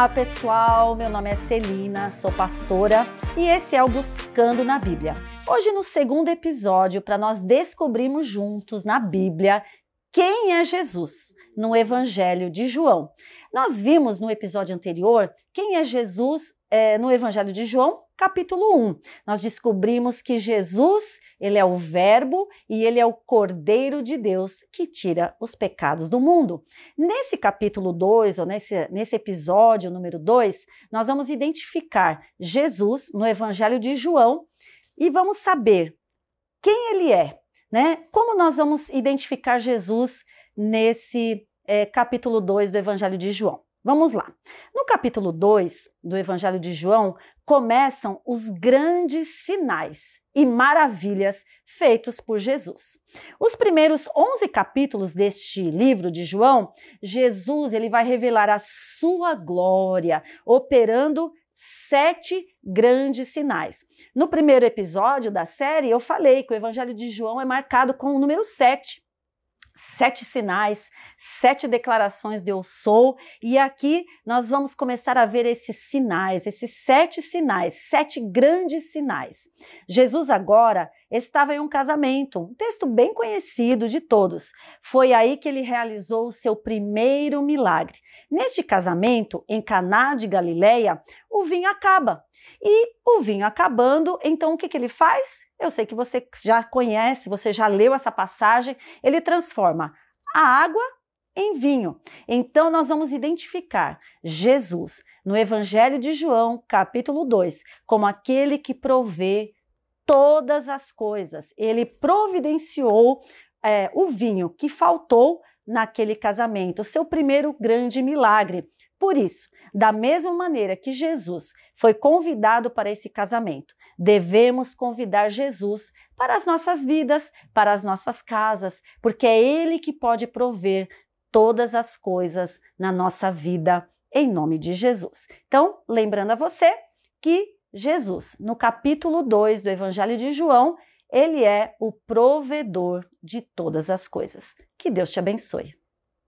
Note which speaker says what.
Speaker 1: Olá pessoal, meu nome é Celina, sou pastora e esse é o Buscando na Bíblia. Hoje, no segundo episódio, para nós descobrirmos juntos na Bíblia quem é Jesus no Evangelho de João. Nós vimos no episódio anterior quem é Jesus é, no Evangelho de João, capítulo 1. Nós descobrimos que Jesus, ele é o verbo e ele é o Cordeiro de Deus que tira os pecados do mundo. Nesse capítulo 2, ou nesse, nesse episódio número 2, nós vamos identificar Jesus no Evangelho de João e vamos saber quem ele é, né? Como nós vamos identificar Jesus nesse é, capítulo 2 do Evangelho de João? Vamos lá. No capítulo 2 do Evangelho de João, começam os grandes sinais e maravilhas feitos por Jesus. Os primeiros 11 capítulos deste livro de João, Jesus ele vai revelar a sua glória, operando sete grandes sinais. No primeiro episódio da série, eu falei que o Evangelho de João é marcado com o número 7 sete sinais, sete declarações de eu sou, e aqui nós vamos começar a ver esses sinais, esses sete sinais, sete grandes sinais. Jesus agora estava em um casamento, um texto bem conhecido de todos. Foi aí que ele realizou o seu primeiro milagre. Neste casamento, em Caná de Galileia, o vinho acaba. E o vinho acabando, então o que, que ele faz? Eu sei que você já conhece, você já leu essa passagem. Ele transforma a água em vinho. Então nós vamos identificar Jesus no Evangelho de João, capítulo 2, como aquele que provê todas as coisas. Ele providenciou é, o vinho que faltou naquele casamento, seu primeiro grande milagre. Por isso, da mesma maneira que Jesus foi convidado para esse casamento, devemos convidar Jesus para as nossas vidas, para as nossas casas, porque é Ele que pode prover todas as coisas na nossa vida, em nome de Jesus. Então, lembrando a você que Jesus, no capítulo 2 do Evangelho de João, ele é o provedor de todas as coisas. Que Deus te abençoe.